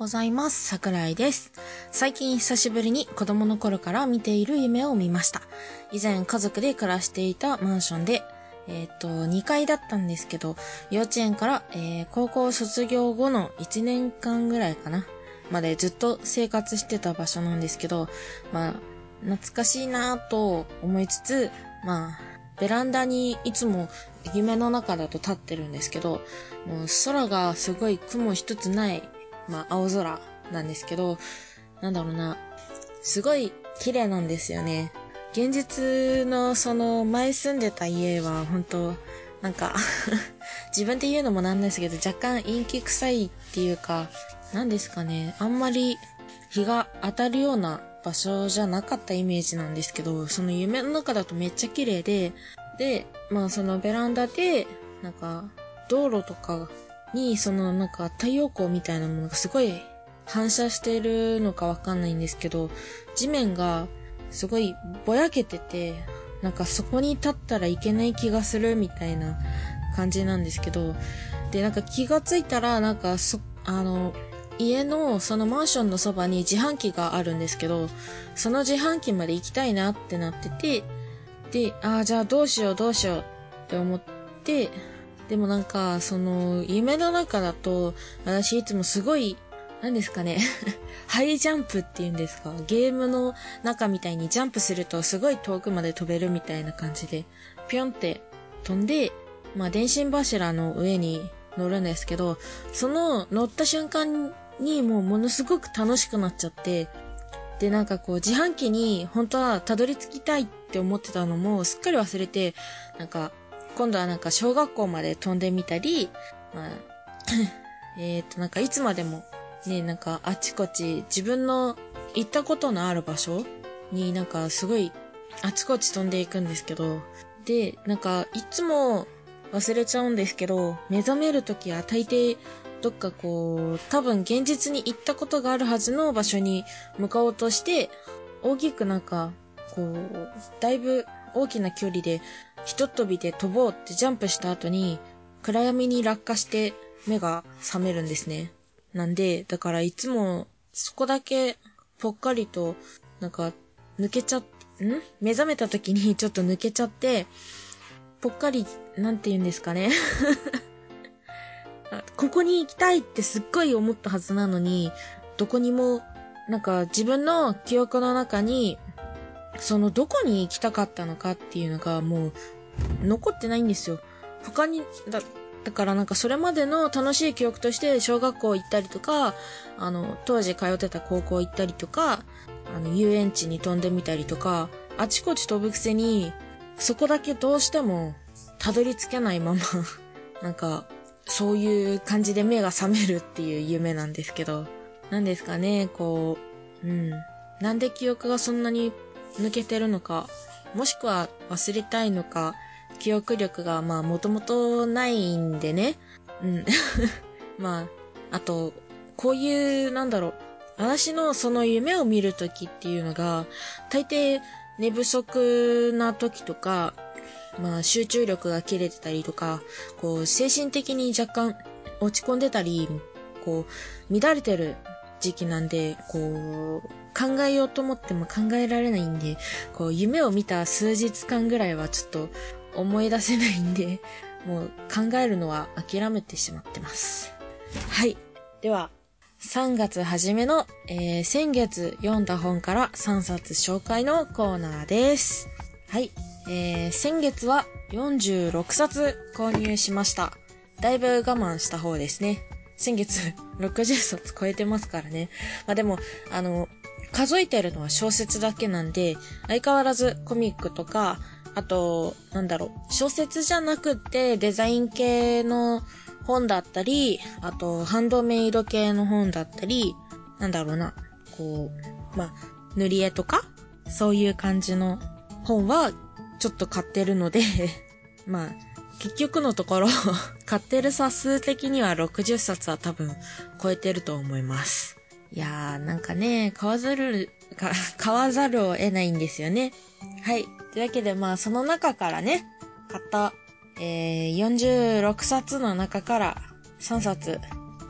ございます。桜井です。最近久しぶりに子供の頃から見ている夢を見ました。以前家族で暮らしていたマンションで、えっ、と、2階だったんですけど、幼稚園から、えー高校卒業後の1年間ぐらいかな、までずっと生活してた場所なんですけど、まあ、懐かしいなぁと思いつつ、まあ、ベランダにいつも夢の中だと立ってるんですけど、もう空がすごい雲一つない、まあ青空なんですけど、なんだろうな、すごい綺麗なんですよね。現実のその前住んでた家は本当なんか 自分で言うのもなんですけど若干陰気臭いっていうか、なんですかね、あんまり日が当たるような場所じゃなかったイメージなんですけど、その夢の中だとめっちゃ綺麗で、で、まあそのベランダで、なんか、道路とかに、そのなんか太陽光みたいなものがすごい反射しているのかわかんないんですけど、地面がすごいぼやけてて、なんかそこに立ったらいけない気がするみたいな感じなんですけど、で、なんか気がついたら、なんかそ、あの、家のそのマンションのそばに自販機があるんですけど、その自販機まで行きたいなってなってて、で、ああ、じゃあどうしようどうしようって思って、でもなんか、その、夢の中だと、私いつもすごい、何ですかね、ハイジャンプって言うんですかゲームの中みたいにジャンプするとすごい遠くまで飛べるみたいな感じで、ぴょんって飛んで、まあ電信柱の上に乗るんですけど、その乗った瞬間にもうものすごく楽しくなっちゃって、で、なんかこう自販機に本当はたどり着きたいって思ってたのもすっかり忘れて、なんか今度はなんか小学校まで飛んでみたり、まあ、えっとなんかいつまでもね、なんかあちこち自分の行ったことのある場所になんかすごいあちこち飛んでいくんですけど、で、なんかいつも忘れちゃうんですけど、目覚めるときは大抵どっかこう、多分現実に行ったことがあるはずの場所に向かおうとして、大きくなんか、こう、だいぶ大きな距離で、ひとっ飛びで飛ぼうってジャンプした後に、暗闇に落下して目が覚めるんですね。なんで、だからいつも、そこだけ、ぽっかりと、なんか、抜けちゃっ、ん？目覚めた時に ちょっと抜けちゃって、ぽっかり、なんて言うんですかね。ここに行きたいってすっごい思ったはずなのに、どこにも、なんか自分の記憶の中に、そのどこに行きたかったのかっていうのがもう残ってないんですよ。他に、だ、だからなんかそれまでの楽しい記憶として小学校行ったりとか、あの、当時通ってた高校行ったりとか、あの、遊園地に飛んでみたりとか、あちこち飛ぶくせに、そこだけどうしてもたどり着けないまま、なんか、そういう感じで目が覚めるっていう夢なんですけど、なんですかね、こう、うん。なんで記憶がそんなに抜けてるのか、もしくは忘れたいのか、記憶力がまあもともとないんでね。うん。まあ、あと、こういう、なんだろう、私のその夢を見るときっていうのが、大抵寝不足な時とか、まあ集中力が切れてたりとか、こう精神的に若干落ち込んでたり、こう乱れてる時期なんで、こう考えようと思っても考えられないんで、こう夢を見た数日間ぐらいはちょっと思い出せないんで、もう考えるのは諦めてしまってます。はい。では、3月初めの、えー先月読んだ本から3冊紹介のコーナーです。はい。えー先月は46冊購入しました。だいぶ我慢した方ですね。先月60冊超えてますからね。まあでも、あの、数えてるのは小説だけなんで、相変わらずコミックとか、あと、なんだろう、小説じゃなくてデザイン系の本だったり、あと、ハンドメイド系の本だったり、なんだろうな、こう、まあ、塗り絵とかそういう感じの本はちょっと買ってるので、まあ、結局のところ、買ってる冊数的には60冊は多分超えてると思います。いやー、なんかね、買わざる、か 買わざるを得ないんですよね。はい。というわけでまあ、その中からね、買った、えー、46冊の中から3冊、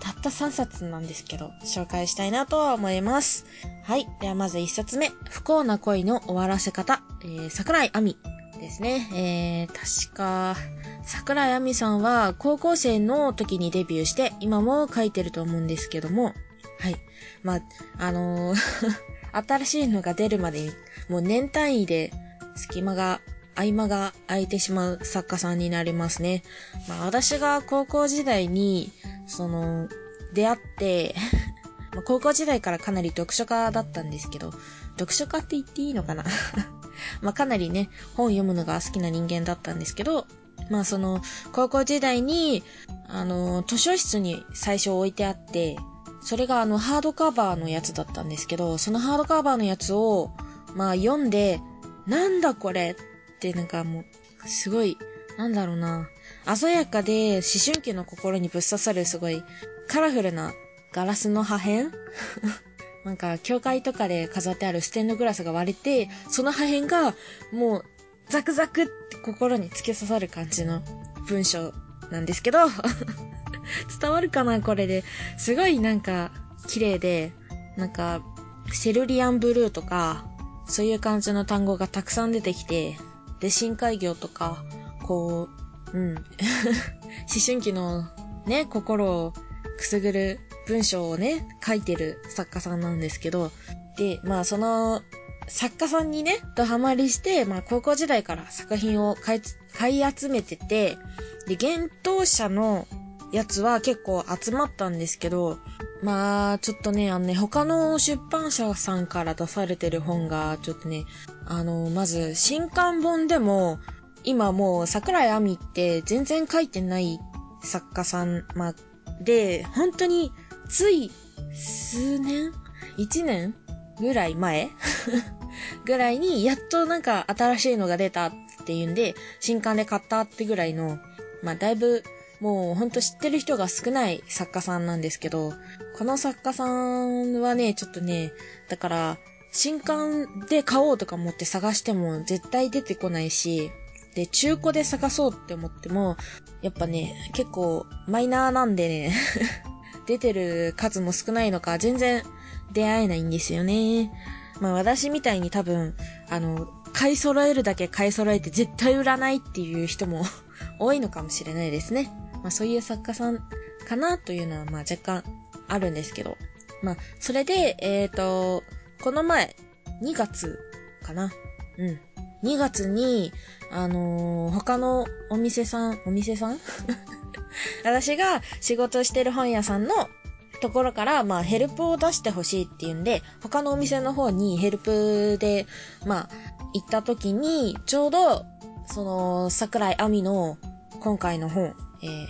たった3冊なんですけど、紹介したいなとは思います。はい。ではまず1冊目。不幸な恋の終わらせ方。えー、桜井亜美ですね。えー、確か、桜井亜美さんは高校生の時にデビューして、今も書いてると思うんですけども、はい。まあ、あのー 新しいのが出るまでに、もう年単位で隙間が、合間が空いてしまう作家さんになりますね。まあ私が高校時代に、その、出会って ま高校時代からかなり読書家だったんですけど、読書家って言っていいのかな？まあかなりね、本読むのが好きな人間だったんですけど、まあその、高校時代に、あの、図書室に最初置いてあって、それがあの、ハードカバーのやつだったんですけど、そのハードカバーのやつを、まあ読んで、なんだこれ？ってなんかもう、すごい、なんだろうな。鮮やかで思春期の心にぶっ刺さるすごいカラフルなガラスの破片？なんか、教会とかで飾ってあるステンドグラスが割れて、その破片が、もう、ザクザクって心に突き刺さる感じの文章なんですけど。伝わるかなこれで。すごいなんか、綺麗で、なんか、セルリアンブルーとか、そういう感じの単語がたくさん出てきて、で、深海魚とか、こう、うん。思春期のね、心をくすぐる文章をね、書いてる作家さんなんですけど、で、まあその、作家さんにね、とハマりして、まあ高校時代から作品を買い、集めてて、で、幻冬者のやつは結構集まったんですけど、まあ、ちょっとね、あのね、他の出版社さんから出されてる本が、ちょっとね、あの、まず、新刊本でも、今もう桜井亜美って全然書いてない作家さん、まあ、で、本当に、つい、数年 ?1 年ぐらい前？ぐらいに、やっとなんか新しいのが出たっていうんで、新刊で買ったってぐらいの、まあ、だいぶもうほんと知ってる人が少ない作家さんなんですけど、この作家さんはね、ちょっとね、だから、新刊で買おうとか思って探しても絶対出てこないし、で、中古で探そうって思っても、やっぱね、結構マイナーなんでね 出てる数も少ないのか、全然出会えないんですよね。まあ私みたいに多分、あの、買い揃えるだけ買い揃えて絶対売らないっていう人も 多いのかもしれないですね。まあそういう作家さんかなというのはまあ若干あるんですけど。まあそれで、えっ、ー、と、この前、2月かな。うん。2月に、あのー、他のお店さん、お店さん？私が仕事してる本屋さんのところから、まあ、ヘルプを出してほしいっていうんで、他のお店の方にヘルプで、まあ、行った時に、ちょうど、その、桜井亜美の今回の本、えー、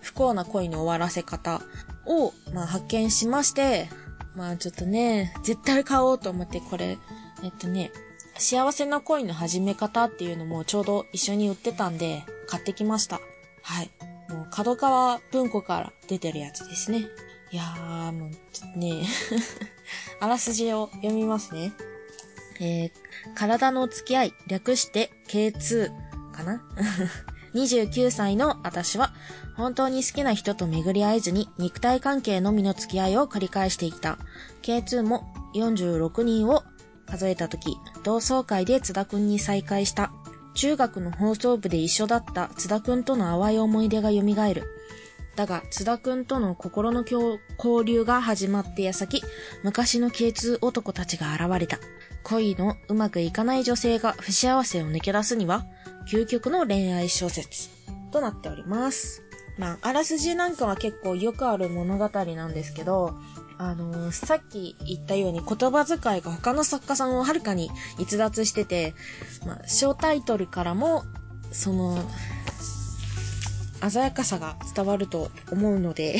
不幸な恋の終わらせ方を、まあ、発見しまして、まあ、ちょっとね、絶対買おうと思ってこれ、えっとね、幸せな恋の始め方っていうのもちょうど一緒に売ってたんで、買ってきました。はい。もう、角川文庫から出てるやつですね。いやー、もう、ちょっとね、あらすじを読みますね。えー、体の付き合い、略して K2 かな？29歳の私は本当に好きな人と巡り合えずに肉体関係のみの付き合いを繰り返していた。K2 も46人を数えたとき、同窓会で津田くんに再会した。中学の放送部で一緒だった津田くんとの淡い思い出が蘇る。だが、津田くんとの心の交流が始まって矢先、昔の K2 男たちが現れた。恋のうまくいかない女性が不幸せを抜け出すには、究極の恋愛小説となっております。まあ、あらすじなんかは結構よくある物語なんですけど、あのー、さっき言ったように言葉遣いが他の作家さんをはるかに逸脱してて、まあ、小タイトルからも、その、鮮やかさが伝わると思うので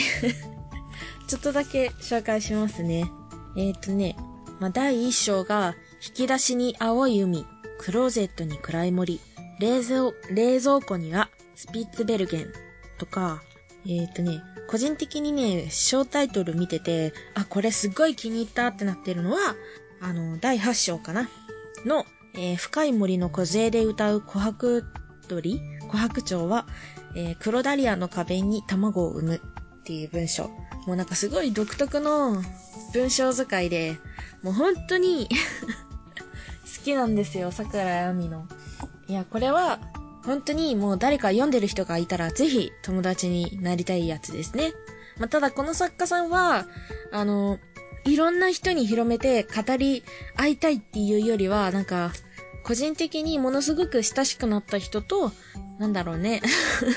ちょっとだけ紹介しますね。えっ、ー、とね、まあ、第一章が、引き出しに青い海、クローゼットに暗い森、冷蔵、冷蔵庫にはスピッツベルゲンとか、えっ、ー、とね、個人的にね、小タイトル見てて、あ、これすっごい気に入ったってなってるのは、あの、第8章かなの、えー、深い森の梢で歌う琥珀鳥琥珀鳥は、えー、黒ダリアの花弁に卵を産む。っていう文章。もうなんかすごい独特の文章使いで、もう本当に 好きなんですよ、桜あみの。いや、これは、本当にもう誰か読んでる人がいたらぜひ友達になりたいやつですね。まあ、ただこの作家さんは、あの、いろんな人に広めて語り合いたいっていうよりは、なんか、個人的にものすごく親しくなった人と、なんだろうね。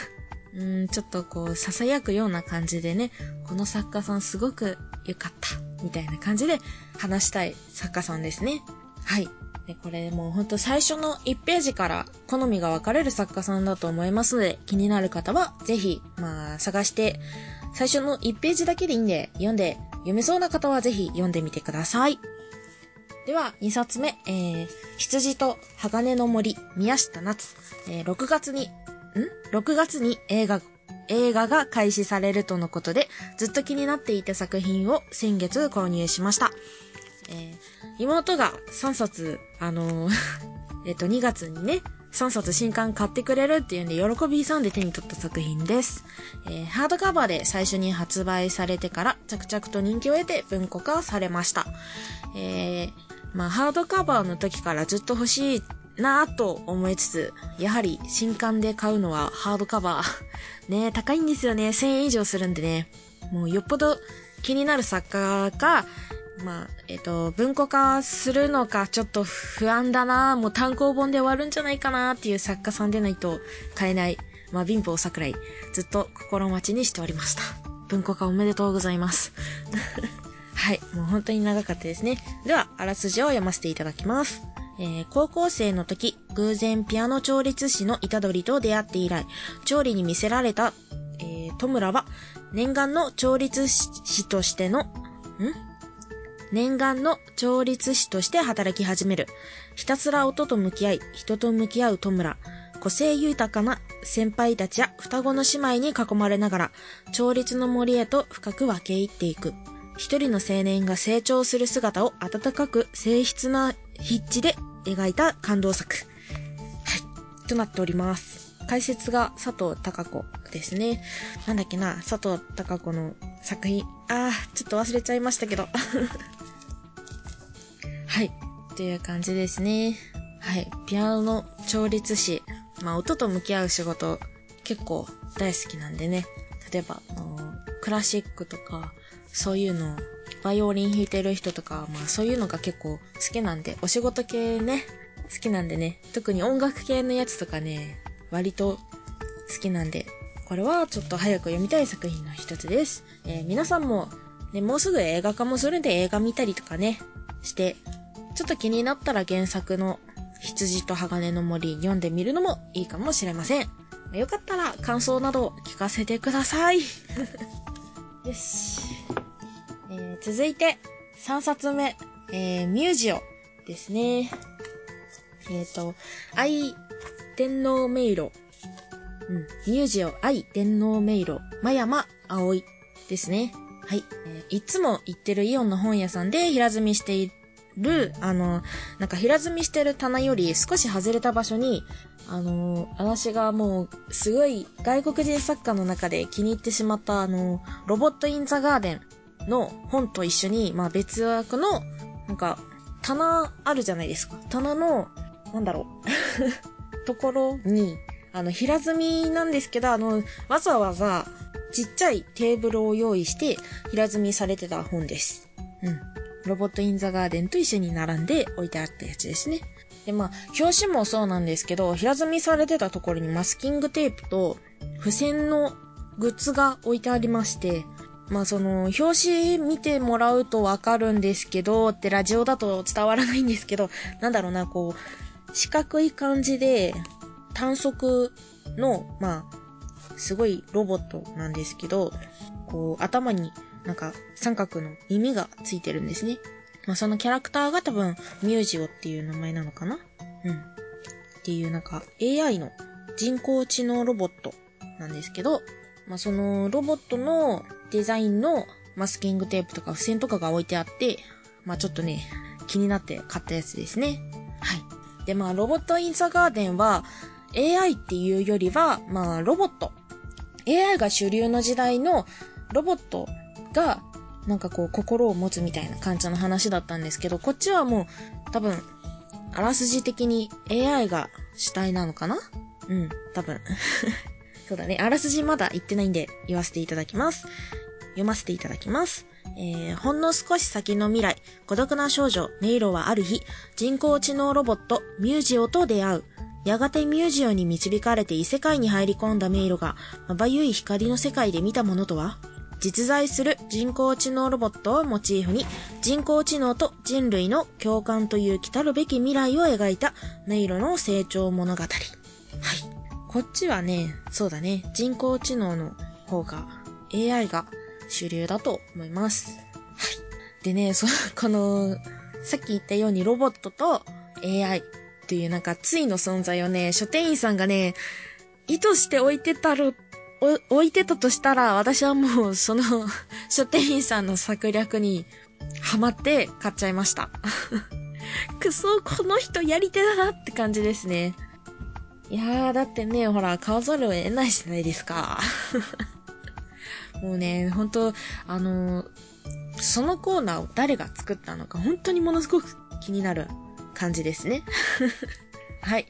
うん、ちょっとこう、囁くような感じでね、この作家さんすごく良かった、みたいな感じで話したい作家さんですね。はい。で、これもうほんと最初の1ページから好みが分かれる作家さんだと思いますので、気になる方はぜひ、まあ、探して、最初の1ページだけでいいんで、読んで、読めそうな方はぜひ読んでみてください。では、2冊目、えー、羊と鋼の森、宮下夏、えー、6月に、ん ?6 月に映画、映画が開始されるとのことで、ずっと気になっていた作品を先月購入しました。えー、妹が3冊、あのー えっと、2月にね、3冊新刊買ってくれるっていうんで、喜びさんで手に取った作品です。えー、ハードカバーで最初に発売されてから着々と人気を得て文庫化されました。えー、まあ、ハードカバーの時からずっと欲しいなぁと思いつつ、やはり新刊で買うのはハードカバー。ね高いんですよね。1000円以上するんでね。もうよっぽど気になる作家か、まあ、えっ、ー、と、文庫化するのかちょっと不安だなもう単行本で終わるんじゃないかなっていう作家さんでないと買えない。まあ、貧乏桜井。ずっと心待ちにしておりました。文庫化おめでとうございます。はい。もう本当に長かったですね。では、あらすじを読ませていただきます。えー、高校生の時、偶然ピアノ調律師の虎取と出会って以来、調理に見せられた、えー、戸村は、念願の調律師としての、ん？念願の調律師として働き始める。ひたすら音と向き合い、人と向き合う戸村。個性豊かな先輩たちや双子の姉妹に囲まれながら、調律の森へと深く分け入っていく。一人の青年が成長する姿を温かく静筆な筆致で描いた感動作。はい。となっております。解説が佐藤隆子ですね。なんだっけな、佐藤隆子の作品。あー、ちょっと忘れちゃいましたけど。という感じですね。はい。ピアノの調律師。まあ、音と向き合う仕事、結構大好きなんでね。例えば、クラシックとか、そういうの、バイオリン弾いてる人とか、まあそういうのが結構好きなんで、お仕事系ね、好きなんでね、特に音楽系のやつとかね、割と好きなんで、これはちょっと早く読みたい作品の一つです。えー、皆さんも、ね、もうすぐ映画化もするんで映画見たりとかね、して、ちょっと気になったら原作の羊と鋼の森読んでみるのもいいかもしれません。よかったら感想など聞かせてください。よし。えー、続いて、3冊目、えー、ミュージオですね。えっ、ー、と、愛天皇迷路。うん、ミュージオ愛天皇迷路、真山葵ですね。はい。えー、いつも行ってるイオンの本屋さんで平積みしている、あの、なんか平積みしてる棚より少し外れた場所に、あの、私がもう、すごい外国人作家の中で気に入ってしまった、あの、ロボット・イン・ザ・ガーデンの本と一緒に、まあ別枠の、なんか、棚あるじゃないですか。棚の、なんだろう ところに、あの、平積みなんですけど、あの、わざわざ、ちっちゃいテーブルを用意して、平積みされてた本です。うん。ロボット・イン・ザ・ガーデンと一緒に並んで置いてあったやつですね。で、まあ、表紙もそうなんですけど、平積みされてたところにマスキングテープと付箋のグッズが置いてありまして、まあその、表紙見てもらうとわかるんですけど、ってラジオだと伝わらないんですけど、なんだろうな、こう、四角い感じで、単足の、まあ、すごいロボットなんですけど、こう、頭になんか三角の耳がついてるんですね。まあそのキャラクターが多分、ミュージオっていう名前なのかなうん。っていうなんか AI の人工知能ロボットなんですけど、まあそのロボットのデザインのマスキングテープとか付箋とかが置いてあって、まあちょっとね、気になって買ったやつですね。はい。でまあロボットインザガーデンは AI っていうよりは、まあロボット。AI が主流の時代のロボットが、なんかこう、心を持つみたいな感じの話だったんですけど、こっちはもう、多分、あらすじ的に AI が主体なのかな？うん、多分。そうだね。あらすじまだ言ってないんで言わせていただきます。読ませていただきます。えー、ほんの少し先の未来、孤独な少女、ネイロはある日、人工知能ロボット、ミュージオと出会う。やがてミュージオに導かれて異世界に入り込んだメイロが、まばゆい光の世界で見たものとは？実在する人工知能ロボットをモチーフに、人工知能と人類の共感という来たるべき未来を描いたメイロの成長物語。はい。こっちはね、そうだね、人工知能の方が、AI が主流だと思います。はい。でね、その、この、さっき言ったようにロボットと AI っていうなんかついの存在をね、書店員さんがね、意図して置いてたる、置いてたとしたら、私はもうその 書店員さんの策略にハマって買っちゃいました。くそ、この人やり手だなって感じですね。いやー、だってね、ほら、買わざるを得ないじゃないですか。もうね、本当あのー、そのコーナーを誰が作ったのか本当にものすごく気になる感じですね。はい。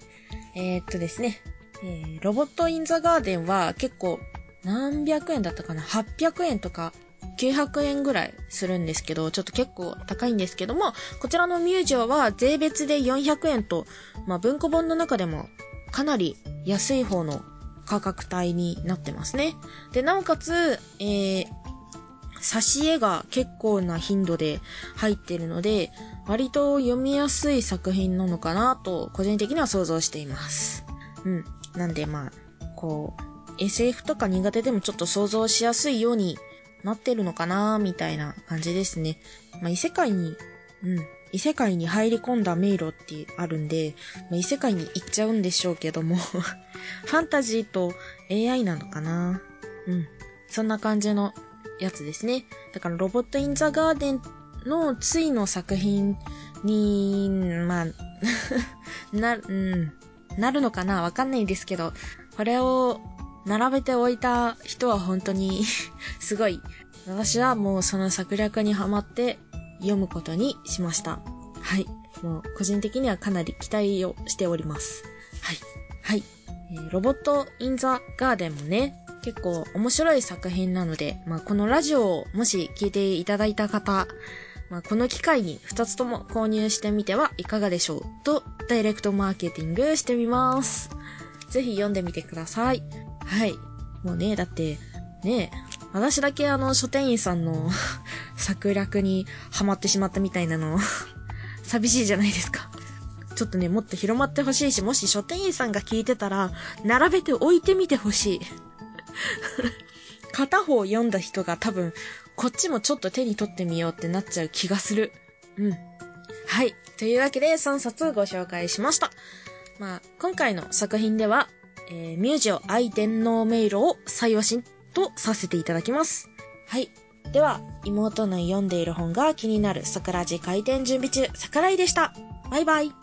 えー、っとですね。えー、ロボットインザガーデンは結構何百円だったかな ?800 円とか900円ぐらいするんですけど、ちょっと結構高いんですけども、こちらのミュージオは税別で400円と、まあ文庫本の中でもかなり安い方の価格帯になってますね。で、なおかつ、えー、挿絵が結構な頻度で入ってるので、割と読みやすい作品なのかなと、個人的には想像しています。うん。なんでまあ、こう、SF とか苦手でもちょっと想像しやすいようになってるのかなみたいな感じですね。まあ、異世界に、うん、異世界に入り込んだ迷路ってあるんで、まあ、異世界に行っちゃうんでしょうけども ファンタジーと AI なのかなうん。そんな感じのやつですね。だからロボット・イン・ザ・ガーデンのついの作品に、まあ な、うん、なるのかな？わかんないんですけど、これを並べておいた人は本当に すごい。私はもうその策略にはまって読むことにしました。はい。もう個人的にはかなり期待をしております。はい。はい。えー、ロボット・イン・ザ・ガーデンもね、結構面白い作品なので、まあ、このラジオをもし聞いていただいた方、まあ、この機会に2つとも購入してみてはいかがでしょうと、ダイレクトマーケティングしてみます。ぜひ読んでみてください。はい。もうね、だって、ね、私だけあの書店員さんの 策略にハマってしまったみたいなの 寂しいじゃないですか。ちょっとね、もっと広まってほしいし、もし書店員さんが聞いてたら、並べて置いてみてほしい。片方読んだ人が多分、こっちもちょっと手に取ってみようってなっちゃう気がする。うん。はい。というわけで3冊ご紹介しました。まあ、今回の作品では、えー、ミュージオ愛天皇迷路を採用しとさせていただきます。はい。では、妹の読んでいる本が気になる桜地開店準備中、桜井でした。バイバイ。